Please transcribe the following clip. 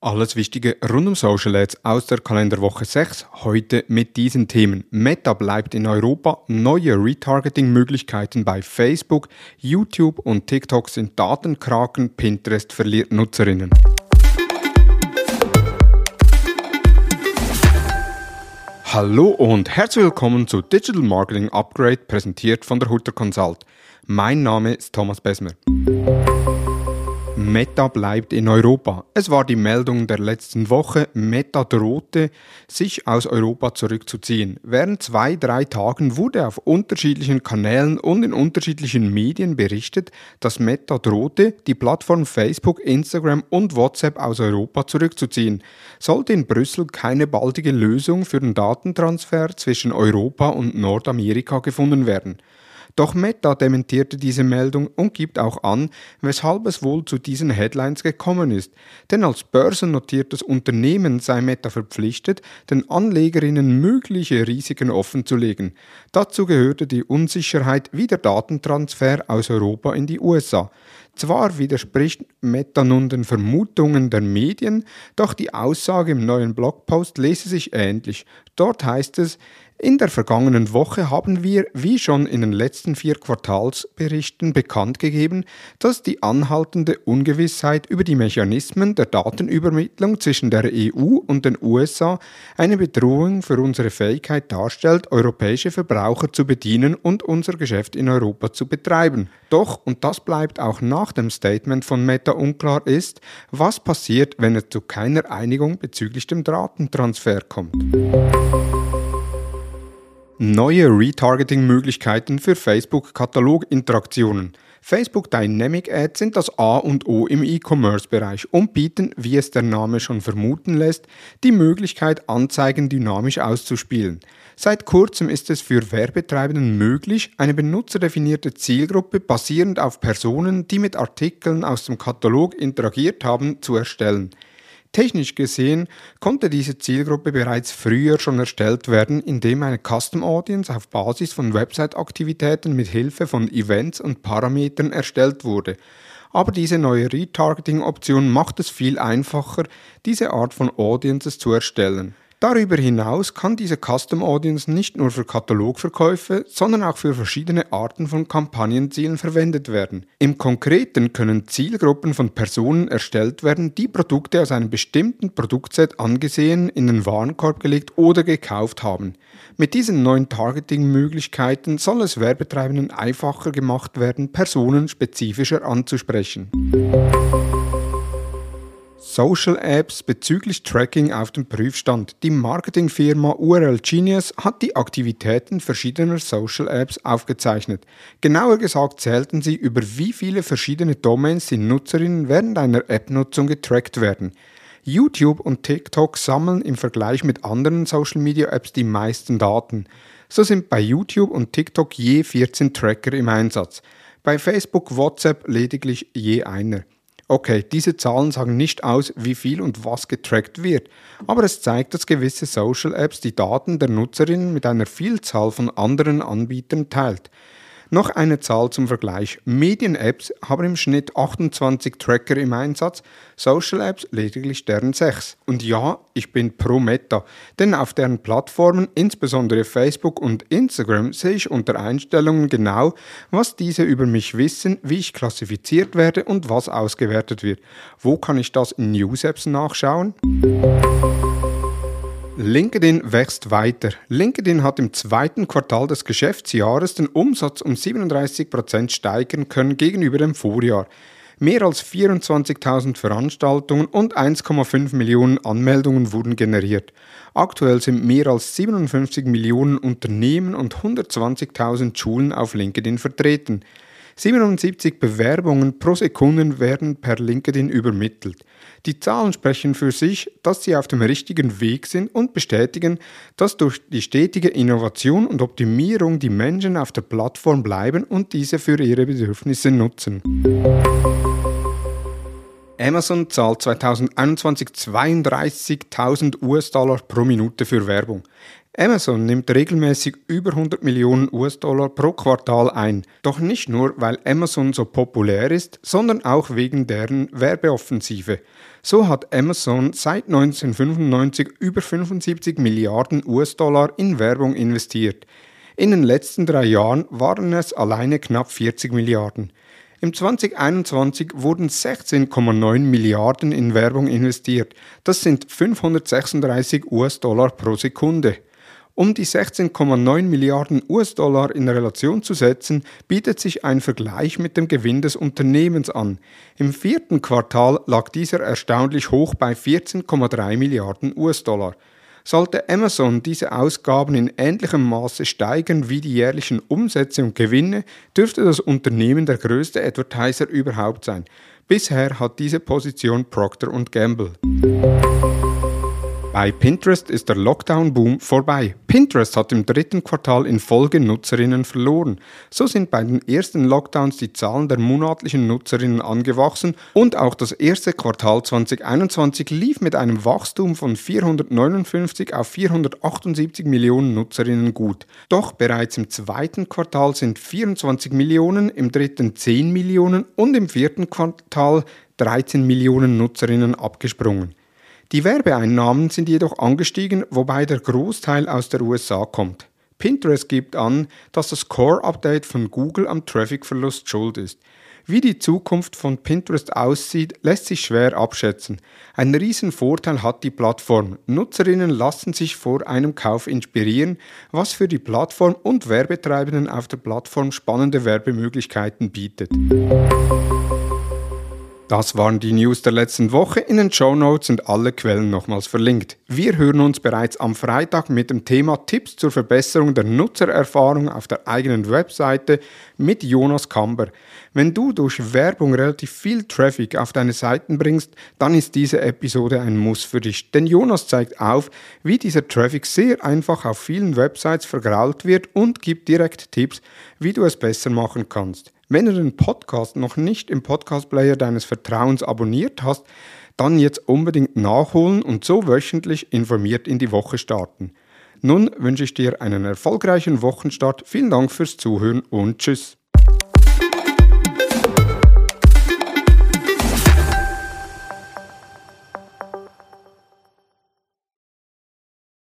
Alles Wichtige rund um Social Ads aus der Kalenderwoche 6. Heute mit diesen Themen. Meta bleibt in Europa, neue Retargeting-Möglichkeiten bei Facebook, YouTube und TikTok sind Datenkraken, Pinterest verliert Nutzerinnen. Hallo und herzlich willkommen zu Digital Marketing Upgrade, präsentiert von der Hutter Consult. Mein Name ist Thomas Besmer. Meta bleibt in Europa. Es war die Meldung der letzten Woche. Meta drohte, sich aus Europa zurückzuziehen. Während zwei, drei Tagen wurde auf unterschiedlichen Kanälen und in unterschiedlichen Medien berichtet, dass Meta drohte, die Plattform Facebook, Instagram und WhatsApp aus Europa zurückzuziehen. Sollte in Brüssel keine baldige Lösung für den Datentransfer zwischen Europa und Nordamerika gefunden werden. Doch Meta dementierte diese Meldung und gibt auch an, weshalb es wohl zu diesen Headlines gekommen ist. Denn als börsennotiertes Unternehmen sei Meta verpflichtet, den Anlegerinnen mögliche Risiken offenzulegen. Dazu gehörte die Unsicherheit wie der Datentransfer aus Europa in die USA. Zwar widerspricht Meta nun den Vermutungen der Medien, doch die Aussage im neuen Blogpost lese sich ähnlich. Dort heißt es, in der vergangenen Woche haben wir, wie schon in den letzten vier Quartalsberichten bekannt gegeben, dass die anhaltende Ungewissheit über die Mechanismen der Datenübermittlung zwischen der EU und den USA eine Bedrohung für unsere Fähigkeit darstellt, europäische Verbraucher zu bedienen und unser Geschäft in Europa zu betreiben. Doch, und das bleibt auch nach dem Statement von Meta unklar, ist, was passiert, wenn es zu keiner Einigung bezüglich dem Datentransfer kommt. Neue Retargeting-Möglichkeiten für Facebook-Katalog-Interaktionen. Facebook Dynamic Ads sind das A und O im E-Commerce-Bereich und bieten, wie es der Name schon vermuten lässt, die Möglichkeit, Anzeigen dynamisch auszuspielen. Seit kurzem ist es für Werbetreibenden möglich, eine benutzerdefinierte Zielgruppe basierend auf Personen, die mit Artikeln aus dem Katalog interagiert haben, zu erstellen. Technisch gesehen konnte diese Zielgruppe bereits früher schon erstellt werden, indem eine Custom Audience auf Basis von Website-Aktivitäten mit Hilfe von Events und Parametern erstellt wurde. Aber diese neue Retargeting-Option macht es viel einfacher, diese Art von Audiences zu erstellen. Darüber hinaus kann diese Custom Audience nicht nur für Katalogverkäufe, sondern auch für verschiedene Arten von Kampagnenzielen verwendet werden. Im Konkreten können Zielgruppen von Personen erstellt werden, die Produkte aus einem bestimmten Produktset angesehen, in den Warenkorb gelegt oder gekauft haben. Mit diesen neuen Targeting-Möglichkeiten soll es Werbetreibenden einfacher gemacht werden, Personen spezifischer anzusprechen. Social Apps bezüglich Tracking auf dem Prüfstand. Die Marketingfirma URL Genius hat die Aktivitäten verschiedener Social Apps aufgezeichnet. Genauer gesagt zählten sie, über wie viele verschiedene Domains die Nutzerinnen während einer App-Nutzung getrackt werden. YouTube und TikTok sammeln im Vergleich mit anderen Social Media Apps die meisten Daten. So sind bei YouTube und TikTok je 14 Tracker im Einsatz. Bei Facebook, WhatsApp lediglich je einer. Okay, diese Zahlen sagen nicht aus, wie viel und was getrackt wird, aber es zeigt, dass gewisse Social Apps die Daten der Nutzerinnen mit einer Vielzahl von anderen Anbietern teilt. Noch eine Zahl zum Vergleich. Medien-Apps haben im Schnitt 28 Tracker im Einsatz, Social-Apps lediglich deren 6. Und ja, ich bin pro Meta, denn auf deren Plattformen, insbesondere Facebook und Instagram, sehe ich unter Einstellungen genau, was diese über mich wissen, wie ich klassifiziert werde und was ausgewertet wird. Wo kann ich das in News-Apps nachschauen? LinkedIn wächst weiter. LinkedIn hat im zweiten Quartal des Geschäftsjahres den Umsatz um 37% steigern können gegenüber dem Vorjahr. Mehr als 24.000 Veranstaltungen und 1,5 Millionen Anmeldungen wurden generiert. Aktuell sind mehr als 57 Millionen Unternehmen und 120.000 Schulen auf LinkedIn vertreten. 77 Bewerbungen pro Sekunde werden per LinkedIn übermittelt. Die Zahlen sprechen für sich, dass sie auf dem richtigen Weg sind und bestätigen, dass durch die stetige Innovation und Optimierung die Menschen auf der Plattform bleiben und diese für ihre Bedürfnisse nutzen. Amazon zahlt 2021 32.000 US-Dollar pro Minute für Werbung. Amazon nimmt regelmäßig über 100 Millionen US-Dollar pro Quartal ein. Doch nicht nur, weil Amazon so populär ist, sondern auch wegen deren Werbeoffensive. So hat Amazon seit 1995 über 75 Milliarden US-Dollar in Werbung investiert. In den letzten drei Jahren waren es alleine knapp 40 Milliarden. Im 2021 wurden 16,9 Milliarden in Werbung investiert. Das sind 536 US-Dollar pro Sekunde. Um die 16,9 Milliarden US-Dollar in Relation zu setzen, bietet sich ein Vergleich mit dem Gewinn des Unternehmens an. Im vierten Quartal lag dieser erstaunlich hoch bei 14,3 Milliarden US-Dollar. Sollte Amazon diese Ausgaben in ähnlichem Maße steigern wie die jährlichen Umsätze und Gewinne, dürfte das Unternehmen der größte Advertiser überhaupt sein. Bisher hat diese Position Procter Gamble. Bei Pinterest ist der Lockdown-Boom vorbei. Pinterest hat im dritten Quartal in Folge Nutzerinnen verloren. So sind bei den ersten Lockdowns die Zahlen der monatlichen Nutzerinnen angewachsen und auch das erste Quartal 2021 lief mit einem Wachstum von 459 auf 478 Millionen Nutzerinnen gut. Doch bereits im zweiten Quartal sind 24 Millionen, im dritten 10 Millionen und im vierten Quartal 13 Millionen Nutzerinnen abgesprungen. Die Werbeeinnahmen sind jedoch angestiegen, wobei der Großteil aus der USA kommt. Pinterest gibt an, dass das Core-Update von Google am Traffic-Verlust schuld ist. Wie die Zukunft von Pinterest aussieht, lässt sich schwer abschätzen. Ein riesen Vorteil hat die Plattform. Nutzerinnen lassen sich vor einem Kauf inspirieren, was für die Plattform und Werbetreibenden auf der Plattform spannende Werbemöglichkeiten bietet. Das waren die News der letzten Woche. In den Show Notes sind alle Quellen nochmals verlinkt. Wir hören uns bereits am Freitag mit dem Thema Tipps zur Verbesserung der Nutzererfahrung auf der eigenen Webseite mit Jonas Kamber. Wenn du durch Werbung relativ viel Traffic auf deine Seiten bringst, dann ist diese Episode ein Muss für dich. Denn Jonas zeigt auf, wie dieser Traffic sehr einfach auf vielen Websites vergrault wird und gibt direkt Tipps, wie du es besser machen kannst. Wenn du den Podcast noch nicht im Podcast-Player deines Vertrauens abonniert hast, dann jetzt unbedingt nachholen und so wöchentlich informiert in die Woche starten. Nun wünsche ich dir einen erfolgreichen Wochenstart. Vielen Dank fürs Zuhören und Tschüss.